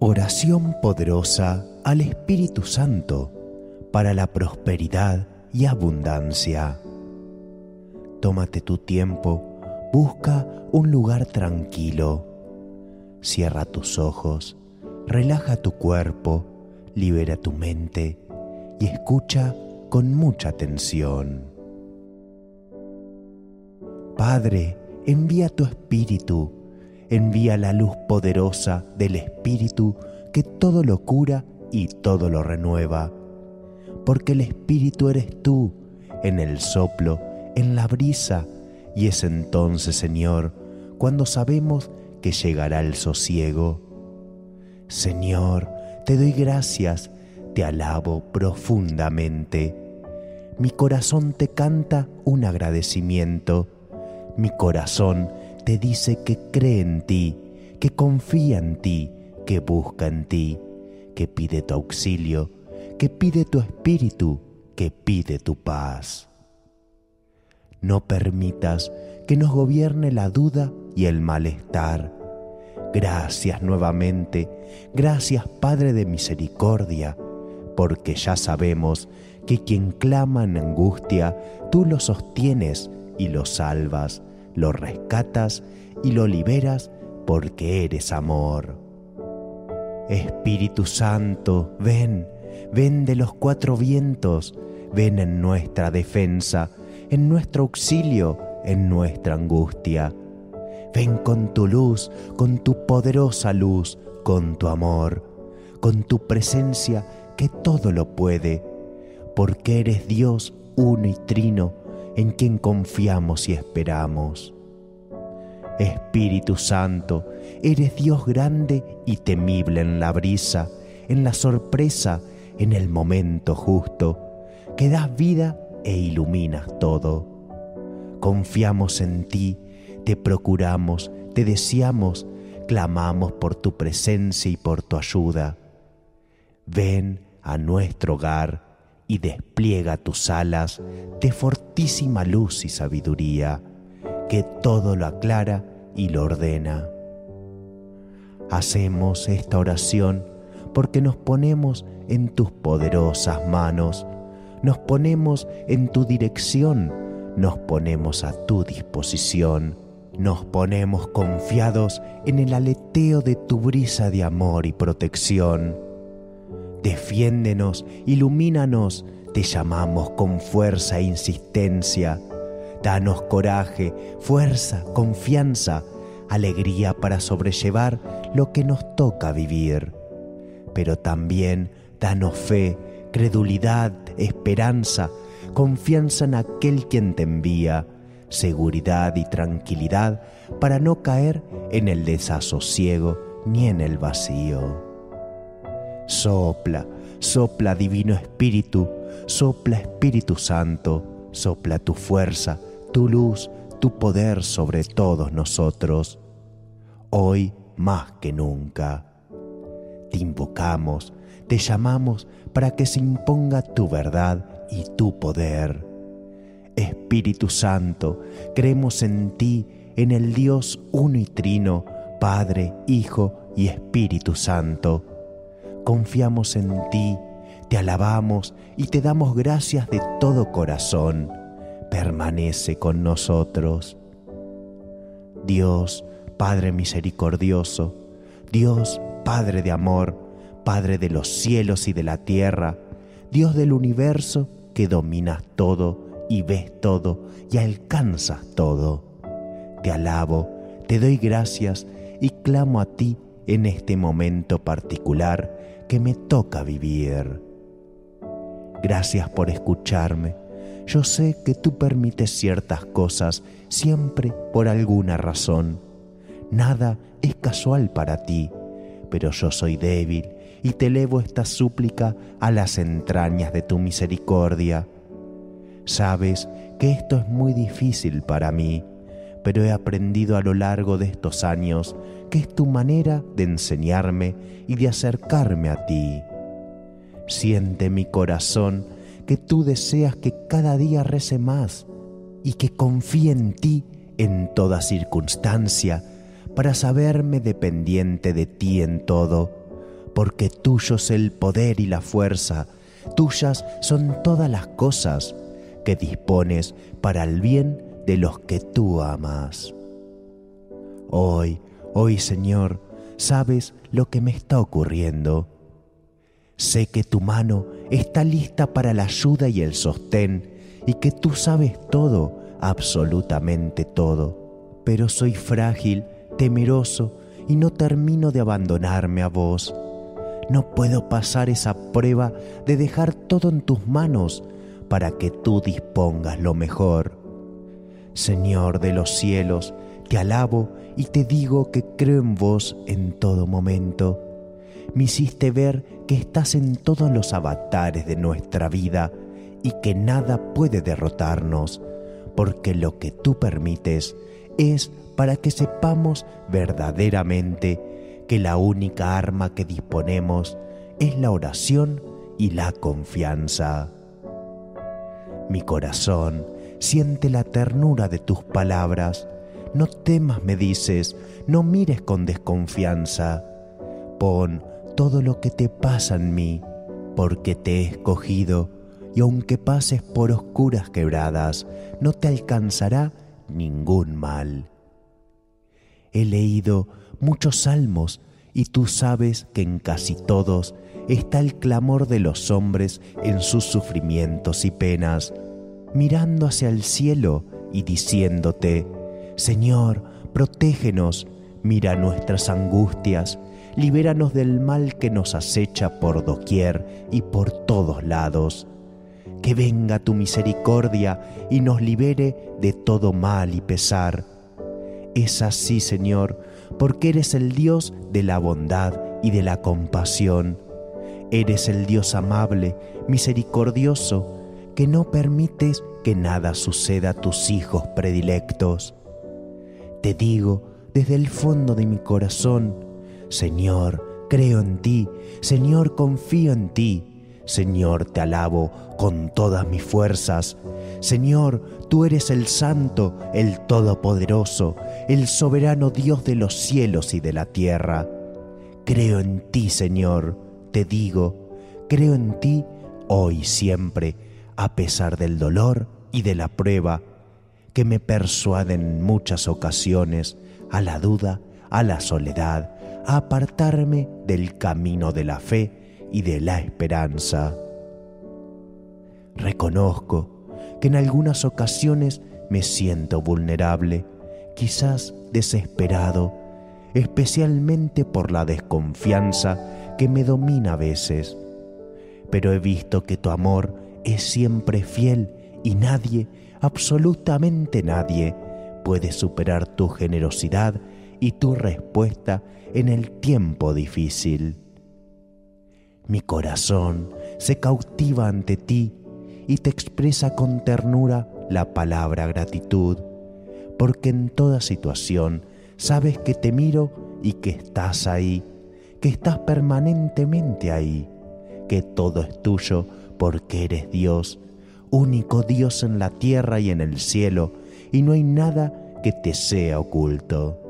Oración poderosa al Espíritu Santo para la prosperidad y abundancia. Tómate tu tiempo, busca un lugar tranquilo. Cierra tus ojos, relaja tu cuerpo, libera tu mente y escucha con mucha atención. Padre, envía tu Espíritu envía la luz poderosa del Espíritu que todo lo cura y todo lo renueva. Porque el Espíritu eres tú, en el soplo, en la brisa, y es entonces, Señor, cuando sabemos que llegará el sosiego. Señor, te doy gracias, te alabo profundamente. Mi corazón te canta un agradecimiento. Mi corazón te dice que cree en ti, que confía en ti, que busca en ti, que pide tu auxilio, que pide tu espíritu, que pide tu paz. No permitas que nos gobierne la duda y el malestar. Gracias nuevamente, gracias Padre de Misericordia, porque ya sabemos que quien clama en angustia, tú lo sostienes y lo salvas lo rescatas y lo liberas porque eres amor. Espíritu Santo, ven, ven de los cuatro vientos, ven en nuestra defensa, en nuestro auxilio, en nuestra angustia. Ven con tu luz, con tu poderosa luz, con tu amor, con tu presencia que todo lo puede, porque eres Dios uno y trino, en quien confiamos y esperamos. Espíritu Santo, eres Dios grande y temible en la brisa, en la sorpresa, en el momento justo, que das vida e iluminas todo. Confiamos en ti, te procuramos, te deseamos, clamamos por tu presencia y por tu ayuda. Ven a nuestro hogar y despliega tus alas de fortísima luz y sabiduría, que todo lo aclara y lo ordena. Hacemos esta oración porque nos ponemos en tus poderosas manos, nos ponemos en tu dirección, nos ponemos a tu disposición, nos ponemos confiados en el aleteo de tu brisa de amor y protección Defiéndenos, ilumínanos, te llamamos con fuerza e insistencia. Danos coraje, fuerza, confianza, alegría para sobrellevar lo que nos toca vivir. Pero también danos fe, credulidad, esperanza, confianza en aquel quien te envía, seguridad y tranquilidad para no caer en el desasosiego ni en el vacío. Sopla, sopla Divino Espíritu, sopla Espíritu Santo, sopla tu fuerza, tu luz, tu poder sobre todos nosotros, hoy más que nunca. Te invocamos, te llamamos para que se imponga tu verdad y tu poder. Espíritu Santo, creemos en ti, en el Dios uno y trino, Padre, Hijo y Espíritu Santo confiamos en ti, te alabamos y te damos gracias de todo corazón. Permanece con nosotros. Dios, Padre misericordioso, Dios Padre de amor, Padre de los cielos y de la tierra, Dios del universo que dominas todo y ves todo y alcanzas todo. Te alabo, te doy gracias y clamo a ti en este momento particular que me toca vivir. Gracias por escucharme. Yo sé que tú permites ciertas cosas siempre por alguna razón. Nada es casual para ti, pero yo soy débil y te elevo esta súplica a las entrañas de tu misericordia. Sabes que esto es muy difícil para mí, pero he aprendido a lo largo de estos años que es tu manera de enseñarme y de acercarme a ti. Siente mi corazón que tú deseas que cada día rece más y que confíe en ti en toda circunstancia para saberme dependiente de ti en todo, porque tuyo es el poder y la fuerza, tuyas son todas las cosas que dispones para el bien de los que tú amas. Hoy, hoy Señor, sabes lo que me está ocurriendo. Sé que tu mano está lista para la ayuda y el sostén y que tú sabes todo, absolutamente todo. Pero soy frágil, temeroso y no termino de abandonarme a vos. No puedo pasar esa prueba de dejar todo en tus manos para que tú dispongas lo mejor. Señor de los cielos, te alabo y te digo que creo en vos en todo momento. Me hiciste ver que estás en todos los avatares de nuestra vida y que nada puede derrotarnos, porque lo que tú permites es para que sepamos verdaderamente que la única arma que disponemos es la oración y la confianza. Mi corazón siente la ternura de tus palabras. No temas, me dices, no mires con desconfianza. Pon todo lo que te pasa en mí, porque te he escogido, y aunque pases por oscuras quebradas, no te alcanzará ningún mal. He leído muchos salmos, y tú sabes que en casi todos está el clamor de los hombres en sus sufrimientos y penas mirando hacia el cielo y diciéndote, Señor, protégenos, mira nuestras angustias, libéranos del mal que nos acecha por doquier y por todos lados. Que venga tu misericordia y nos libere de todo mal y pesar. Es así, Señor, porque eres el Dios de la bondad y de la compasión. Eres el Dios amable, misericordioso, que no permites que nada suceda a tus hijos predilectos. Te digo desde el fondo de mi corazón, Señor, creo en ti, Señor, confío en ti, Señor, te alabo con todas mis fuerzas. Señor, tú eres el Santo, el Todopoderoso, el soberano Dios de los cielos y de la tierra. Creo en ti, Señor, te digo, creo en ti hoy siempre a pesar del dolor y de la prueba que me persuaden en muchas ocasiones a la duda, a la soledad, a apartarme del camino de la fe y de la esperanza. Reconozco que en algunas ocasiones me siento vulnerable, quizás desesperado, especialmente por la desconfianza que me domina a veces. Pero he visto que tu amor es siempre fiel y nadie, absolutamente nadie, puede superar tu generosidad y tu respuesta en el tiempo difícil. Mi corazón se cautiva ante ti y te expresa con ternura la palabra gratitud, porque en toda situación sabes que te miro y que estás ahí, que estás permanentemente ahí, que todo es tuyo porque eres Dios, único Dios en la tierra y en el cielo, y no hay nada que te sea oculto.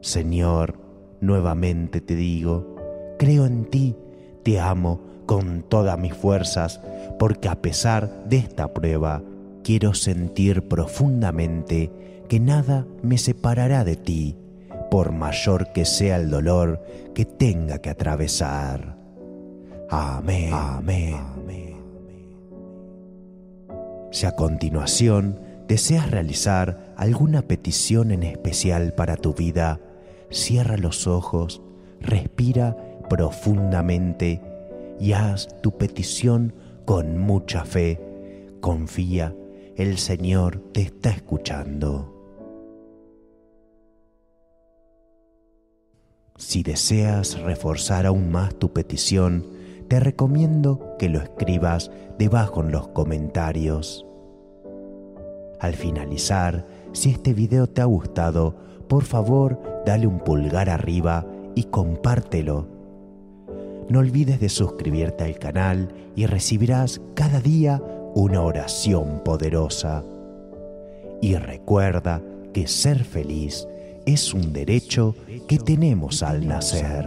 Señor, nuevamente te digo, creo en ti, te amo con todas mis fuerzas, porque a pesar de esta prueba, quiero sentir profundamente que nada me separará de ti, por mayor que sea el dolor que tenga que atravesar. Amén. Amén. Si a continuación deseas realizar alguna petición en especial para tu vida, cierra los ojos, respira profundamente y haz tu petición con mucha fe. Confía, el Señor te está escuchando. Si deseas reforzar aún más tu petición, te recomiendo que lo escribas debajo en los comentarios. Al finalizar, si este video te ha gustado, por favor dale un pulgar arriba y compártelo. No olvides de suscribirte al canal y recibirás cada día una oración poderosa. Y recuerda que ser feliz es un derecho que tenemos al nacer.